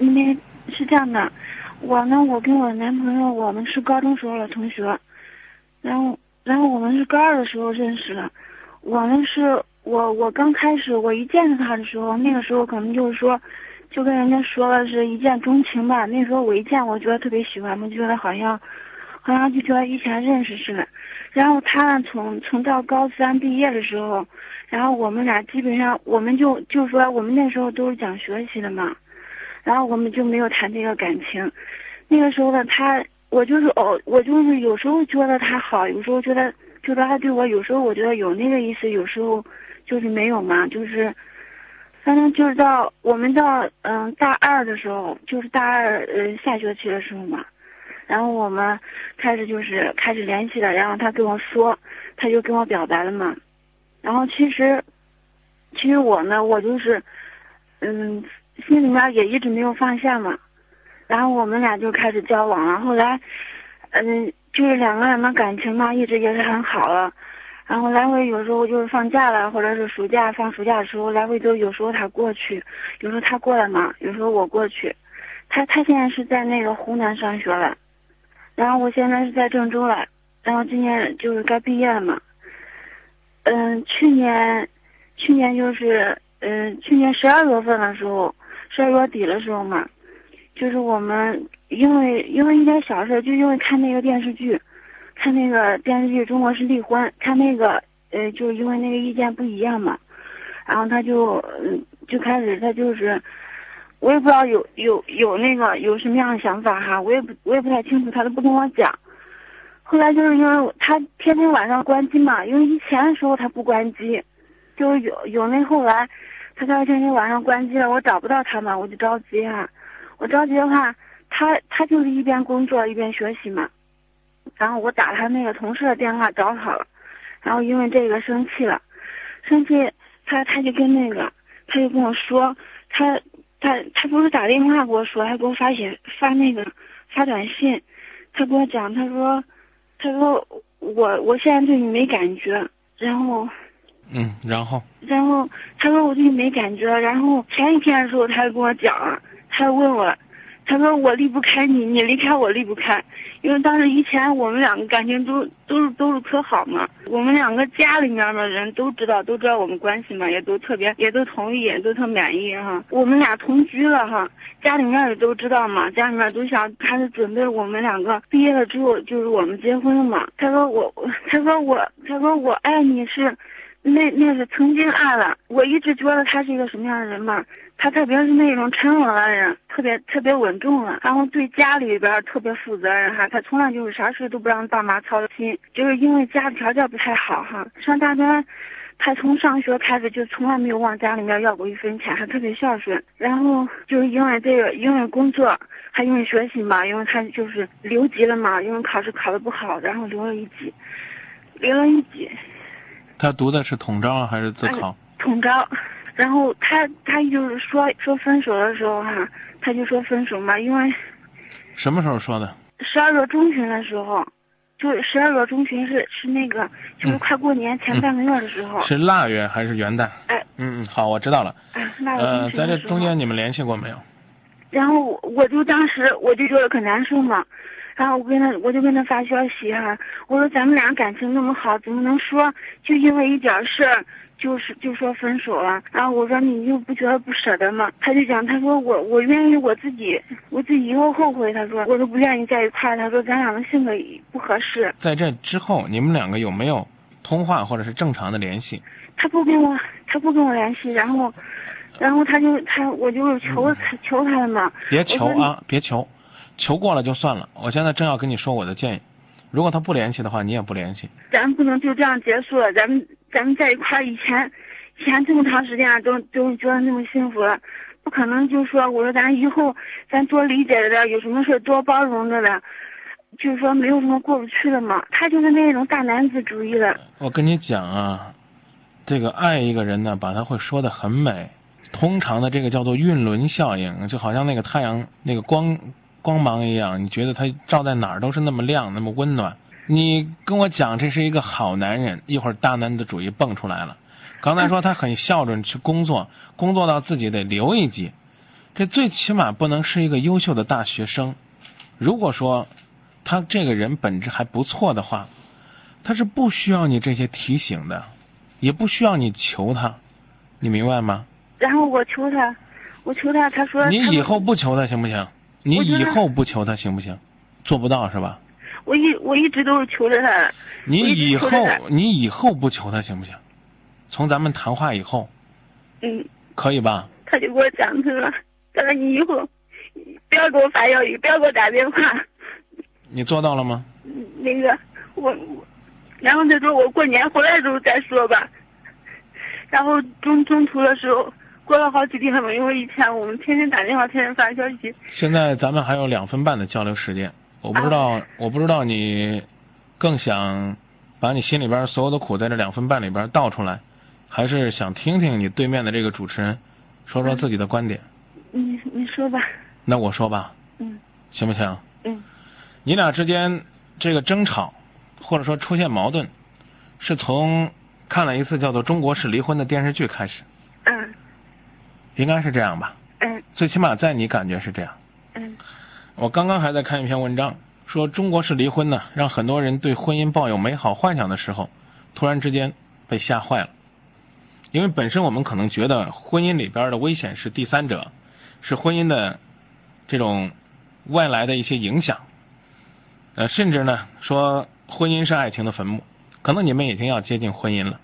因为是这样的，我呢，我跟我男朋友，我们是高中时候的同学，然后，然后我们是高二的时候认识的。我们是，我我刚开始我一见到他的时候，那个时候可能就是说，就跟人家说了是一见钟情吧。那时候我一见，我觉得特别喜欢，我觉得好像，好像就觉得以前认识似的。然后他呢，从从到高三毕业的时候。然后我们俩基本上，我们就就说我们那时候都是讲学习的嘛，然后我们就没有谈这个感情。那个时候呢，他我就是哦，我就是有时候觉得他好，有时候觉得觉得他对我，有时候我觉得有那个意思，有时候就是没有嘛，就是反正就是到我们到嗯大二的时候，就是大二嗯下学期的时候嘛，然后我们开始就是开始联系了，然后他跟我说，他就跟我表白了嘛。然后其实，其实我呢，我就是，嗯，心里面也一直没有放下嘛。然后我们俩就开始交往了。后来，嗯，就是两个人的感情嘛，一直也是很好了。然后来回有时候就是放假了，或者是暑假放暑假的时候，来回都有时候他过去，有时候他过来嘛，有时候我过去。他他现在是在那个湖南上学了，然后我现在是在郑州了，然后今年就是该毕业了嘛。嗯，去年，去年就是，嗯，去年十二月份的时候，十二月底的时候嘛，就是我们因为因为一点小事，就因为看那个电视剧，看那个电视剧《中国式离婚》，看那个，呃，就是因为那个意见不一样嘛，然后他就，嗯，就开始他就是，我也不知道有有有那个有什么样的想法哈，我也不我也不太清楚，他都不跟我讲。后来就是因为他天天晚上关机嘛，因为以前的时候他不关机，就是有有那后来，他他天天晚上关机了，我找不到他嘛，我就着急啊，我着急的话，他他就是一边工作一边学习嘛，然后我打他那个同事的电话找他了，然后因为这个生气了，生气他他就跟那个他就跟我说，他他他不是打电话给我说，还给我发写发那个发短信，他跟我讲他说。他说：“我我现在对你没感觉，然后，嗯，然后，然后他说我对你没感觉，然后前一天的时候他还跟我讲，他还问我。”他说我离不开你，你离开我离不开，因为当时以前我们两个感情都都是都是可好嘛，我们两个家里面的人都知道，都知道我们关系嘛，也都特别，也都同意，也都特满意哈。我们俩同居了哈，家里面也都知道嘛，家里面都想他是准备我们两个毕业了之后就是我们结婚了嘛。他说我，他说我，他说我爱你是，那那是曾经爱了，我一直觉得他是一个什么样的人嘛。他特别是那种沉稳的人，特别特别稳重了，然后对家里边特别负责任哈。他从来就是啥事都不让爸妈操心，就是因为家里条件不太好哈。上大专，他从上学开始就从来没有往家里面要过一分钱，还特别孝顺。然后就是因为这个，因为工作，还因为学习嘛，因为他就是留级了嘛，因为考试考的不好，然后留了一级，留了一级。他读的是统招还是自考？统招。然后他他就是说说分手的时候哈，他就说分手嘛，因为什么时候说的？十二月中旬的时候，就十二月中旬是是那个就是快过年前半个月的时候。是腊月还是元旦？哎，嗯嗯，好，我知道了。哎，腊月呃，在这中间你们联系过没有？然后我我就当时我就觉得可难受嘛，然后我跟他我就跟他发消息哈，我说咱们俩感情那么好，怎么能说就因为一点事儿？就是就说分手了，然后我说你就不觉得不舍得吗？他就讲，他说我我愿意我自己，我自己以后后悔。他说我都不愿意在一块。他说咱俩的性格不合适。在这之后，你们两个有没有通话或者是正常的联系？他不跟我，他不跟我联系，然后，然后他就他我就求他求他了嘛。别求啊，别求，求过了就算了。我现在正要跟你说我的建议，如果他不联系的话，你也不联系。咱不能就这样结束了，咱们。咱们在一块儿以前，以前这么长时间都都觉得那么幸福了，不可能就说我说咱以后咱多理解着点，有什么事多包容着点，就是说没有什么过不去的嘛。他就是那种大男子主义的。我跟你讲啊，这个爱一个人呢，把他会说的很美。通常的这个叫做晕轮效应，就好像那个太阳那个光光芒一样，你觉得他照在哪儿都是那么亮，那么温暖。你跟我讲这是一个好男人，一会儿大男子主义蹦出来了。刚才说他很孝顺去工作，工作到自己得留一级，这最起码不能是一个优秀的大学生。如果说他这个人本质还不错的话，他是不需要你这些提醒的，也不需要你求他，你明白吗？然后我求他，我求他，他说你以后不求他行不行？你以后不求他行不行？做不到是吧？我一我一直都是求着他，你以后你以后不求他行不行？从咱们谈话以后嗯，可以吧？他就给我讲他了，他说你以后不要给我发消息，不要给我打电话，你做到了吗？嗯那个我，我然后他说我过年回来的时候再说吧，然后中中途的时候过了好几天了，因为以前我们天天打电话，天天发消息，现在咱们还有两分半的交流时间，我不知道，我不知道你更想把你心里边所有的苦在这两分半里边倒出来，还是想听听你对面的这个主持人说说自己的观点？你你说吧，那我说吧，嗯。行不行？嗯。你俩之间这个争吵，或者说出现矛盾，是从看了一次叫做《中国式离婚》的电视剧开始，嗯应该是这样吧？嗯最起码在你感觉是这样。嗯我刚刚还在看一篇文章，说中国式离婚呢，让很多人对婚姻抱有美好幻想的时候，突然之间被吓坏了。因为本身我们可能觉得婚姻里边的危险是第三者，是婚姻的这种外来的一些影响，呃，甚至呢说婚姻是爱情的坟墓，可能你们已经要接近婚姻了。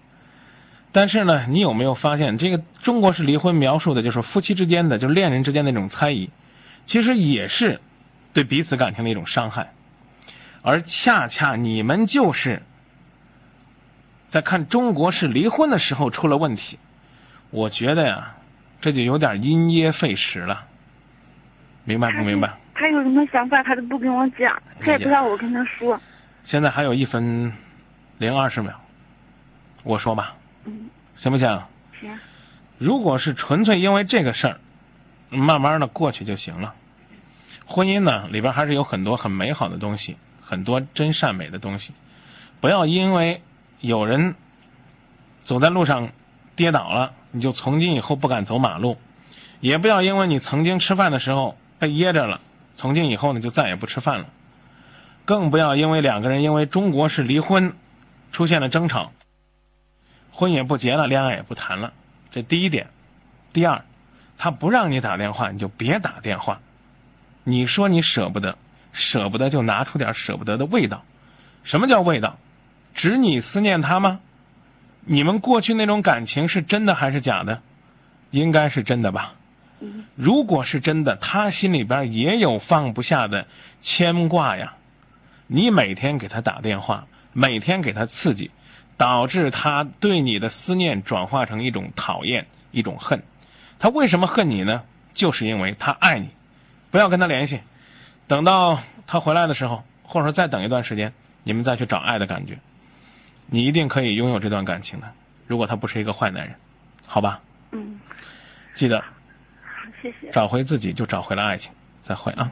但是呢，你有没有发现，这个中国式离婚描述的就是夫妻之间的，就是恋人之间的那种猜疑，其实也是对彼此感情的一种伤害，而恰恰你们就是在看中国式离婚的时候出了问题。我觉得呀，这就有点因噎废食了，明白不明白？他有什么想法，他都不跟我讲，他也不让我跟他说。现在还有一分零二十秒，我说吧，嗯，行不行？行，如果是纯粹因为这个事儿，慢慢的过去就行了。婚姻呢，里边还是有很多很美好的东西，很多真善美的东西。不要因为有人走在路上跌倒了，你就从今以后不敢走马路；也不要因为你曾经吃饭的时候被噎着了，从今以后呢就再也不吃饭了。更不要因为两个人因为中国式离婚出现了争吵，婚也不结了，恋爱也不谈了。这第一点。第二，他不让你打电话，你就别打电话。你说你舍不得，舍不得就拿出点舍不得的味道。什么叫味道？指你思念他吗？你们过去那种感情是真的还是假的？应该是真的吧。如果是真的，他心里边也有放不下的牵挂呀。你每天给他打电话，每天给他刺激，导致他对你的思念转化成一种讨厌、一种恨。他为什么恨你呢？就是因为他爱你。不要跟他联系，等到他回来的时候，或者说再等一段时间，你们再去找爱的感觉，你一定可以拥有这段感情的。如果他不是一个坏男人，好吧？嗯，记得好，谢谢。找回自己，就找回了爱情。再会啊。